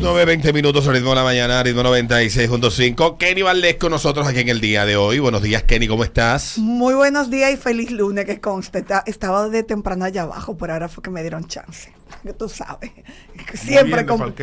las 9.20 minutos, ritmo de la mañana, ritmo 96.5. Kenny Valdés con nosotros aquí en el día de hoy. Buenos días, Kenny, ¿cómo estás? Muy buenos días y feliz lunes, que conste. Estaba de temprano allá abajo, pero ahora fue que me dieron chance. Que tú sabes. Siempre con.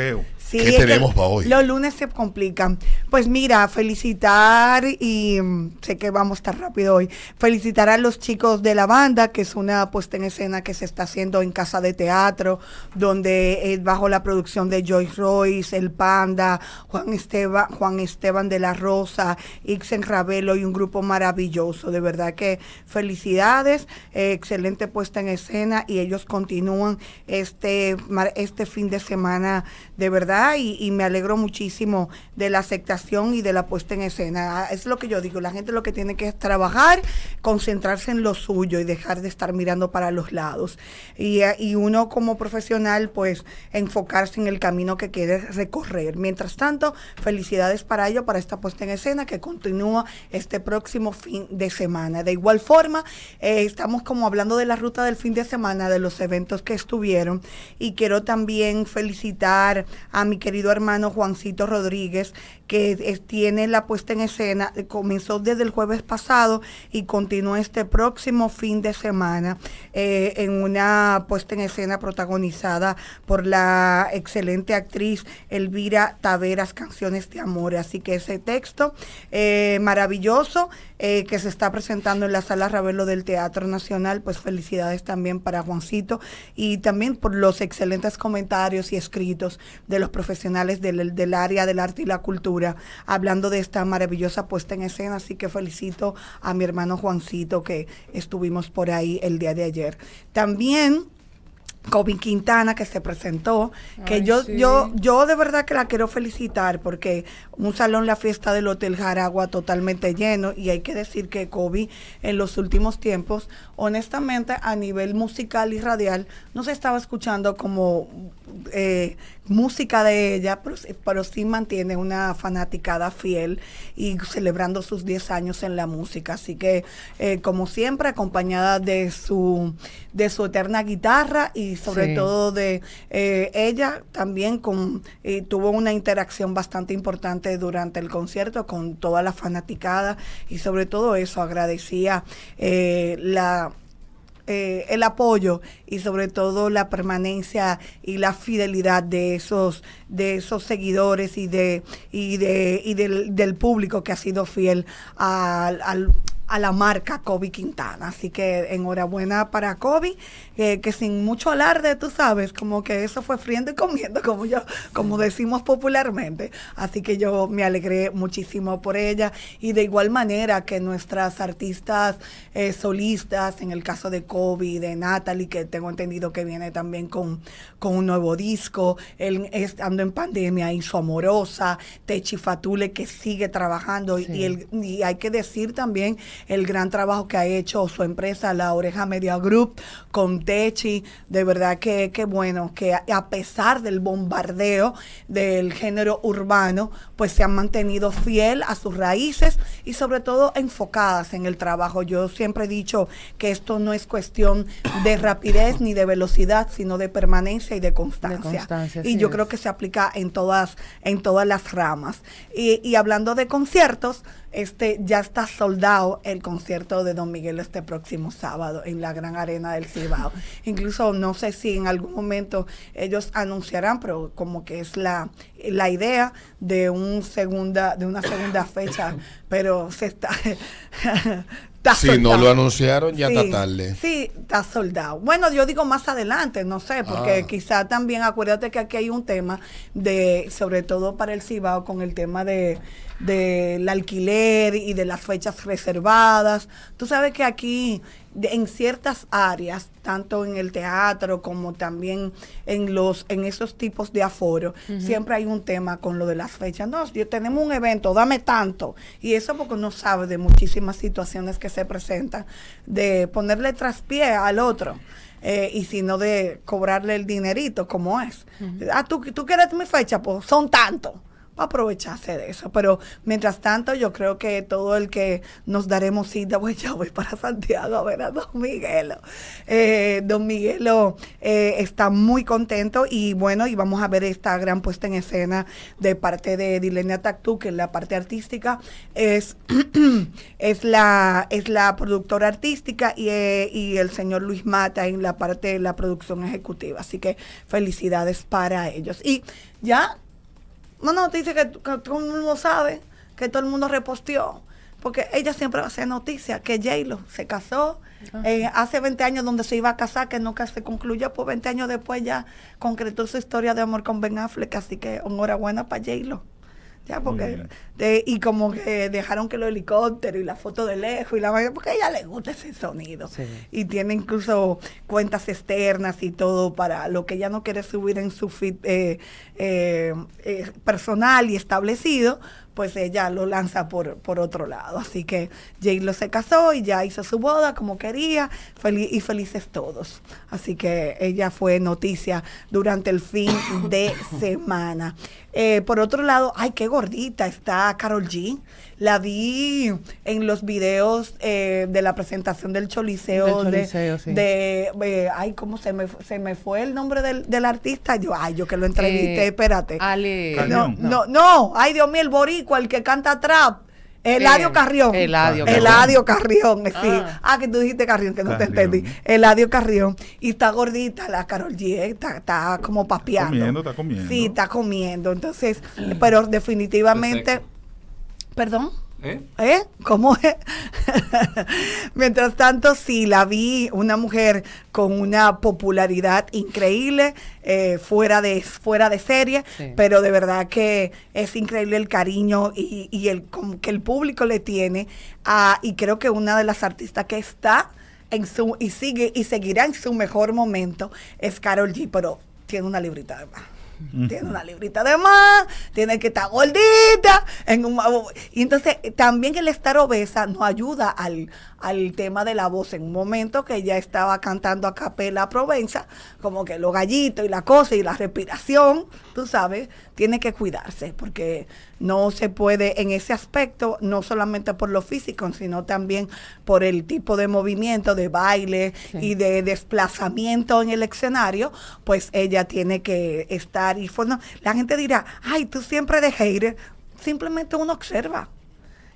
¿Qué tenemos para hoy? Los lunes se complican. Pues mira, felicitar y mm, sé que vamos a estar rápido hoy. Felicitar a los chicos de la banda, que es una puesta en escena que se está haciendo en Casa de Teatro, donde es bajo la producción de Joyce Royce, El Panda, Juan Esteban, Juan Esteban de la Rosa, Ixen Ravelo y un grupo maravilloso. De verdad que felicidades, eh, excelente puesta en escena y ellos continúan este, este fin de semana de verdad y, me alegro muchísimo de la aceptación y de la puesta en escena. Es lo que yo digo, la gente lo que tiene que es trabajar, concentrarse en lo suyo y dejar de estar mirando para los lados. Y, y uno como profesional, pues enfocarse en el camino que quiere recorrer. Mientras tanto, felicidades para ello, para esta puesta en escena que continúa este próximo fin de semana. De igual forma, eh, estamos como hablando de la ruta del fin de semana, de los eventos que estuvieron y quiero también felicitar a mi querido hermano Juancito Rodríguez, que tiene la puesta en escena, comenzó desde el jueves pasado y continúa este próximo fin de semana eh, en una puesta en escena protagonizada por la excelente actriz Elvira Taveras, Canciones de Amor. Así que ese texto eh, maravilloso que se está presentando en la sala Ravelo del Teatro Nacional, pues felicidades también para Juancito y también por los excelentes comentarios y escritos de los profesionales del, del área del arte y la cultura hablando de esta maravillosa puesta en escena. Así que felicito a mi hermano Juancito que estuvimos por ahí el día de ayer. También Kobe Quintana que se presentó, que yo, yo, yo de verdad que la quiero felicitar porque un salón La Fiesta del Hotel Jaragua totalmente lleno y hay que decir que Kobe en los últimos tiempos, honestamente a nivel musical y radial, no se estaba escuchando como eh, música de ella, pero, pero, sí mantiene una fanaticada fiel y celebrando sus 10 años en la música. Así que, eh, como siempre, acompañada de su, de su eterna guitarra y sobre todo de eh, ella también con, tuvo una interacción bastante importante durante el concierto con toda la fanaticada y sobre todo eso agradecía la eh, el apoyo y sobre todo la permanencia y la fidelidad de esos de esos seguidores y de y de y del, del público que ha sido fiel al, al a la marca Kobe Quintana. Así que enhorabuena para Kobe, que sin mucho alarde, tú sabes, como que eso fue friendo y comiendo, como yo, como decimos popularmente. Así que yo me alegré muchísimo por ella. Y de igual manera que nuestras artistas eh, solistas, en el caso de Kobe, de Natalie, que tengo entendido que viene también con, con un nuevo disco, él estando en pandemia, hizo Amorosa, Techi Fatule, que sigue trabajando. Y, el, y hay que decir también el gran trabajo que ha hecho su empresa, la Oreja Media Group, con Techi. De verdad que, qué bueno que a pesar del bombardeo del género urbano, pues se han mantenido fiel a sus raíces y sobre todo enfocadas en el trabajo. Yo siempre he dicho que esto no es cuestión de rapidez ni de velocidad, sino de permanencia y de constancia. y yo creo que se aplica en todas, en todas las ramas. Y, y hablando de conciertos, este ya está soldado el concierto de Don Miguel este próximo sábado en la Gran Arena del Cibao. Incluso no sé si en algún momento ellos anunciarán, pero como que es la, la idea de un segunda de una segunda fecha, pero se está si no lo anunciaron, ya está tarde. Sí, está soldado. Bueno, yo digo más adelante, no sé, porque ah. quizá también, acuérdate que aquí hay un tema de, sobre todo para el Cibao, con el tema de del alquiler y de las fechas reservadas. Tú sabes que aquí en ciertas áreas, tanto en el teatro como también en los en esos tipos de aforo, siempre hay un tema con lo de las fechas. No, yo tenemos un evento, dame tanto. Y eso porque uno sabe de muchísimas situaciones que se presentan, de ponerle traspié al otro. Eh, y sino de cobrarle el dinerito como es. Ah, ¿tú, tú quieres mi fecha, pues son tantos para aprovecharse de eso. Pero mientras tanto, yo creo que todo el que nos daremos cita, pues ya voy para Santiago a ver a Don Miguelo. Eh, don Miguelo eh, está muy contento y bueno, y vamos a ver esta gran puesta en escena de parte de Dilenia Tactú, que es la parte artística, es, es, la, es la productora artística y, eh, y el señor Luis Mata en la parte de la producción ejecutiva. Así que felicidades para ellos. Y ya, no, no, te dice que, que todo el mundo sabe, que todo el mundo reposteó, porque ella siempre va a hacer noticia, que J-Lo se casó eh, hace 20 años donde se iba a casar, que nunca se concluyó, pues 20 años después ya concretó su historia de amor con Ben Affleck, así que enhorabuena para J-Lo. Ya, porque, de- y como que dejaron que los helicópteros y la foto de lejos y la vaina, porque a ella le gusta ese sonido. Sí. Y tiene incluso cuentas externas y todo para lo que ella no quiere subir en su feed eh, eh, eh, personal y establecido, pues ella lo lanza por, por otro lado. Así que J-Lo se casó y ya hizo su boda como quería, feliz, y felices todos. Así que ella fue noticia durante el fin de semana. Eh, por otro lado, ay, qué gordita está Carol G. La vi en los videos eh, de la presentación del Choliseo. Del de- Choliseo, sí. de, eh, ay, ¿cómo se me, se me fue el nombre del, del artista? Yo, ay, yo que lo entrevisté, Eh, espérate. Ale. no, no, no, ay, Dios mío, el boricua, el que canta trap. Eladio Eh, Carrión. Eladio Carrión. Eladio Carrión, sí. Ah. Ah. que tú dijiste Carrión, que no te entendí. Eladio Carrión. Y está gordita la Carol G, eh, está, está como papeando. comiendo, está comiendo. Sí, está comiendo. Entonces, pero definitivamente... ¿Perdón? ¿Eh? ¿Eh? ¿Cómo es? Mientras tanto, sí, la vi una mujer con una popularidad increíble, eh, fuera, de, fuera de serie, Sí. pero de verdad que es increíble el cariño y, y el que el público le tiene. a- y creo que una de las artistas que está en su y sigue y seguirá en su mejor momento es Carol G, pero tiene una librita de más. Tiene una librita de más, tiene que estar gordita. En un, y entonces también el estar obesa nos ayuda al, al tema de la voz. En un momento que ella estaba cantando a capela Provenza, como que los gallitos y la cosa y la respiración, tú sabes, tiene que cuidarse porque no se puede en ese aspecto, no solamente por lo físico, sino también por el tipo de movimiento, de baile Sí. y de desplazamiento en el escenario, pues ella tiene que estar forma- la gente dirá, ay, tú siempre de hater, simplemente uno observa.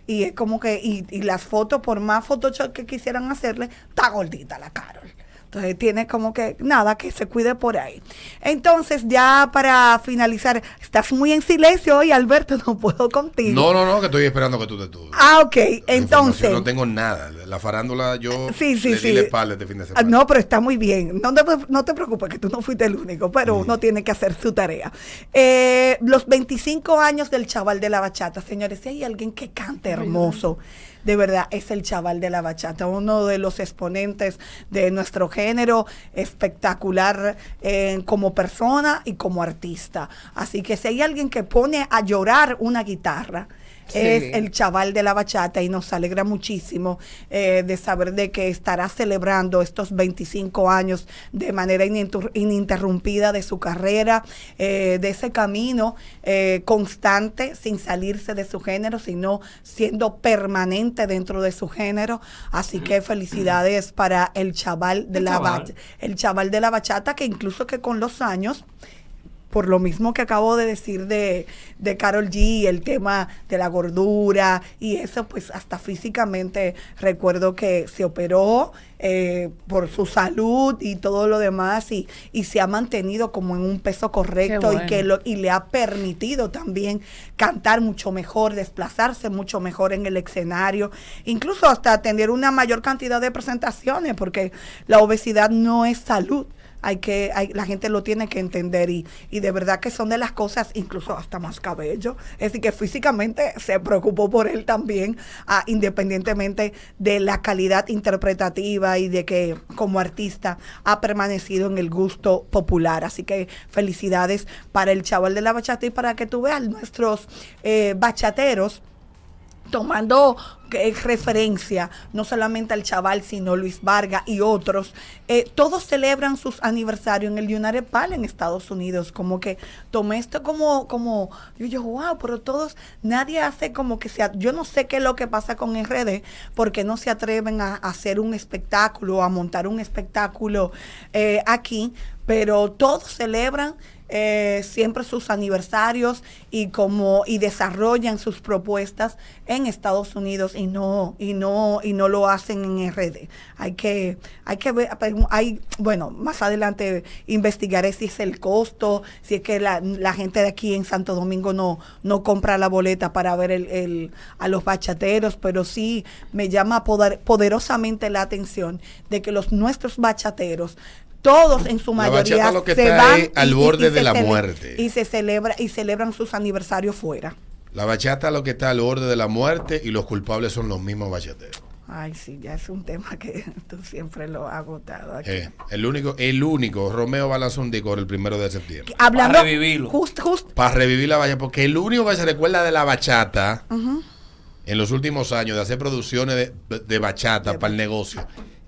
Y es como que, y, y las fotos, por más Photoshop que quisieran hacerle, está gordita la Carol. Entonces tiene como que nada, que se cuide por ahí. Entonces, ya para finalizar, estás muy en silencio hoy, Alberto, no puedo contigo. No, no, no, que estoy esperando que tú te tú. Ah, ok. Entonces. No tengo nada. La farándula yo Sí, sí, le sí. di la espalda este fin de Ah, semana. No, pero está muy bien. No te, no te preocupes que tú no fuiste el único, pero Mm. uno tiene que hacer su tarea. Eh, los 25 años del chaval de la bachata, señores, si hay alguien que cante hermoso, de verdad, es el chaval de la bachata, uno de los exponentes de nuestro género, espectacular eh, como persona y como artista. Así que si hay alguien que pone a llorar una guitarra, Sí. es el chaval de la bachata y nos alegra muchísimo eh, de saber de que estará celebrando estos 25 años de manera ininter- ininterrumpida de su carrera, eh, de ese camino eh, constante, sin salirse de su género, sino siendo permanente dentro de su género. Así que felicidades para el chaval de El la chaval. bachata, el chaval de la bachata que incluso que con los años por lo mismo que acabo de decir de, de Carol G, el tema de la gordura y eso, pues hasta físicamente recuerdo que se operó eh, por su salud y todo lo demás y, y se ha mantenido como en un peso correcto y que lo, y le ha permitido también cantar mucho mejor, desplazarse mucho mejor en el escenario, incluso hasta tener una mayor cantidad de presentaciones, porque la obesidad no es salud hay que hay, la gente lo tiene que entender y, y de verdad que son de las cosas incluso hasta más cabello. Es decir que físicamente se preocupó por él también ah, independientemente de la calidad interpretativa y de que como artista ha permanecido en el gusto popular. Así que felicidades para el chaval de la bachata y para que tú veas nuestros eh, bachateros tomando es referencia no solamente al chaval, sino Luis Vargas y otros, eh, todos celebran sus aniversarios en el United Palace en Estados Unidos. Como que tomé esto como, como, yo digo, wow, pero todos, nadie hace como que sea, yo no sé qué es lo que pasa con RD, porque no se atreven a, a hacer un espectáculo, a montar un espectáculo eh, aquí, pero todos celebran eh, siempre sus aniversarios y como y desarrollan sus propuestas en Estados Unidos y no y no y no lo hacen en RD. Hay que hay que ver hay bueno más adelante investigaré si es el costo, si es que la, la gente de aquí en Santo Domingo no no compra la boleta para ver el, el a los bachateros, pero sí me llama poder, poderosamente la atención de que los nuestros bachateros todos en su La mayoría bachata lo que se van al y- borde y de la muerte. y se celebra y celebran sus aniversarios fuera. La bachata lo que está al borde de la muerte y los culpables son los mismos bachateros. Ay, sí, ya es un tema que tú siempre lo has agotado aquí. Eh, el único, el único, Romeo va a lanzar un disco el primero de septiembre. Hablando Para revivirlo. just, just, Para revivir la bachata, porque el único que se recuerda de la bachata en los últimos años, de hacer producciones de, de bachata De para el negocio,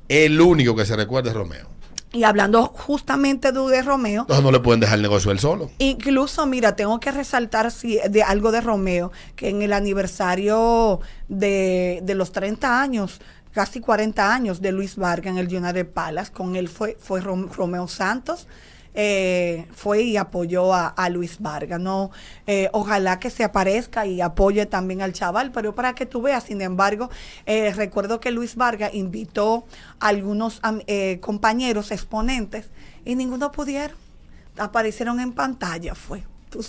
el único que se recuerda es Romeo. Y hablando justamente de, de Romeo, Entonces no le pueden dejar el negocio él solo. Incluso, mira, tengo que resaltar si, de algo de Romeo, que en el aniversario de, de los 30 años, casi 40 años de Luis Vargas en el United Palace, con él fue, fue Rom- Romeo Santos. Eh, fue y apoyó a, Luis Vargas, no, Eh, ojalá que se aparezca y apoye también al chaval, pero para que tú veas, sin embargo, eh, recuerdo que Luis Vargas invitó a algunos eh, compañeros exponentes y ninguno pudieron aparecieron en pantalla fue. Tú,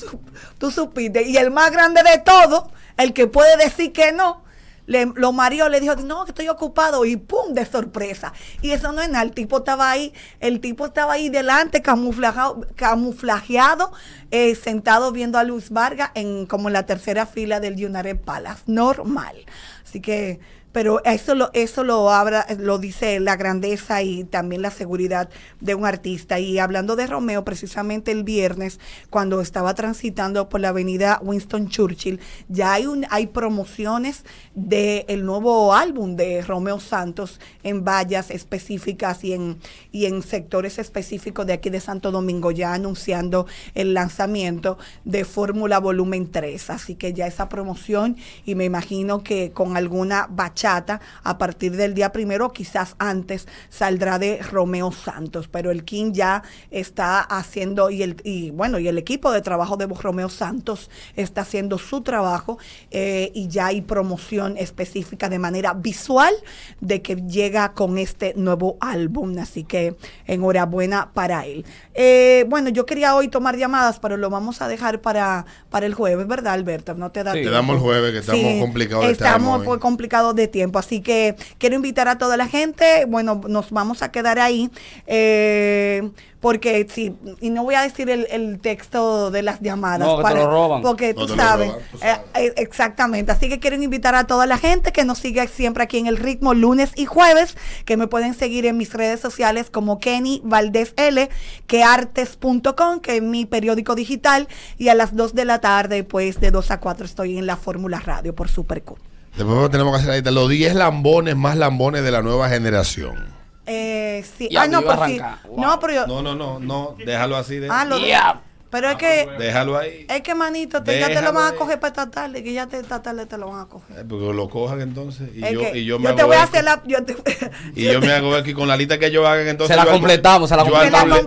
tú supiste. Y el más grande de todos, el que puede decir que no, lo mareó, le dijo, no, que estoy ocupado y pum, de sorpresa. Y eso no es nada, el tipo estaba ahí, el tipo estaba ahí delante, camuflajado, camuflajeado, eh, sentado viendo a Luis Vargas en como en la tercera fila del United Palace, normal. Así que pero eso lo eso lo habla, lo dice la grandeza y también la seguridad de un artista. Y hablando de Romeo precisamente el viernes cuando estaba transitando por la avenida Winston Churchill ya hay un hay promociones del nuevo álbum de Romeo Santos en vallas específicas y en y en sectores específicos de aquí de Santo Domingo ya anunciando el lanzamiento de Fórmula Volumen 3 así que ya esa promoción y me imagino que con alguna bachata a partir del día primero, quizás antes, saldrá de Romeo Santos. Pero el King ya está haciendo, y el y bueno, y el equipo de trabajo de Romeo Santos está haciendo su trabajo eh, y ya hay promoción específica de manera visual de que llega con este nuevo álbum. Así que enhorabuena para él. Eh, bueno, yo quería hoy tomar llamadas, pero lo vamos a dejar para, para el jueves, ¿verdad, Alberto? No te da Sí. Te damos el jueves que estamos Sí, complicados de Estamos pues, complicados de tiempo, así que quiero invitar a toda la gente. Bueno, nos vamos a quedar ahí. eh, porque sí, y no voy a decir el, el texto de las llamadas. No, que te lo roban. Porque No tú sabes. roban, tú sabes. eh, exactamente. Así que quiero invitar a toda la gente que nos siga siempre aquí en el ritmo lunes y jueves, que me pueden seguir en mis redes sociales como Kenny Valdés L, queartes.com, que es mi periódico digital, y a las 2 de la tarde, pues de 2 a 4 estoy en la Fórmula Radio por Super Q. Después tenemos que hacer ahorita los 10 lambones más lambones de la nueva generación. Eh, sí. Ah, no, pues sí. arrancar. Wow. No, pero yo. No, no, no, no, déjalo así. De, Ah, lo Ya. Pero es que. déjalo ahí. Es que, manito, te- ya te lo van a ahí. coger para esta tarde, que ya te, esta tarde te lo van a coger. Eh, Porque lo cojan entonces. Y Es yo, y yo yo me te hago voy a hacer la. Yo te, Y yo me hago aquí con la lista que ellos hagan entonces. Se la yo completamos, se la yo completamos.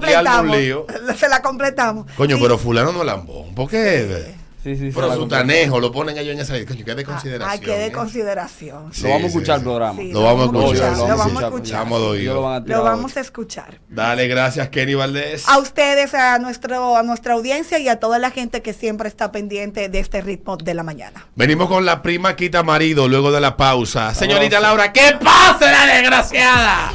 Se la completamos. Coño, Sí. pero fulano no es lambón. ¿Por qué? Sí, sí, Pero su tanejo lo ponen ellos en esa. Coño, qué de Ah, consideración. Hay que de ¿eh? consideración. Sí, Lo vamos a escuchar el programa. Lo vamos a escuchar. Lo vamos a escuchar. Lo vamos a escuchar. Dale, gracias, Kenny Valdés. A ustedes, a nuestro, a nuestra audiencia y a toda la gente que siempre está pendiente de este ritmo de la mañana. Venimos con la prima quita marido luego de la pausa. Señorita Laura, ¿qué pasa la desgraciada?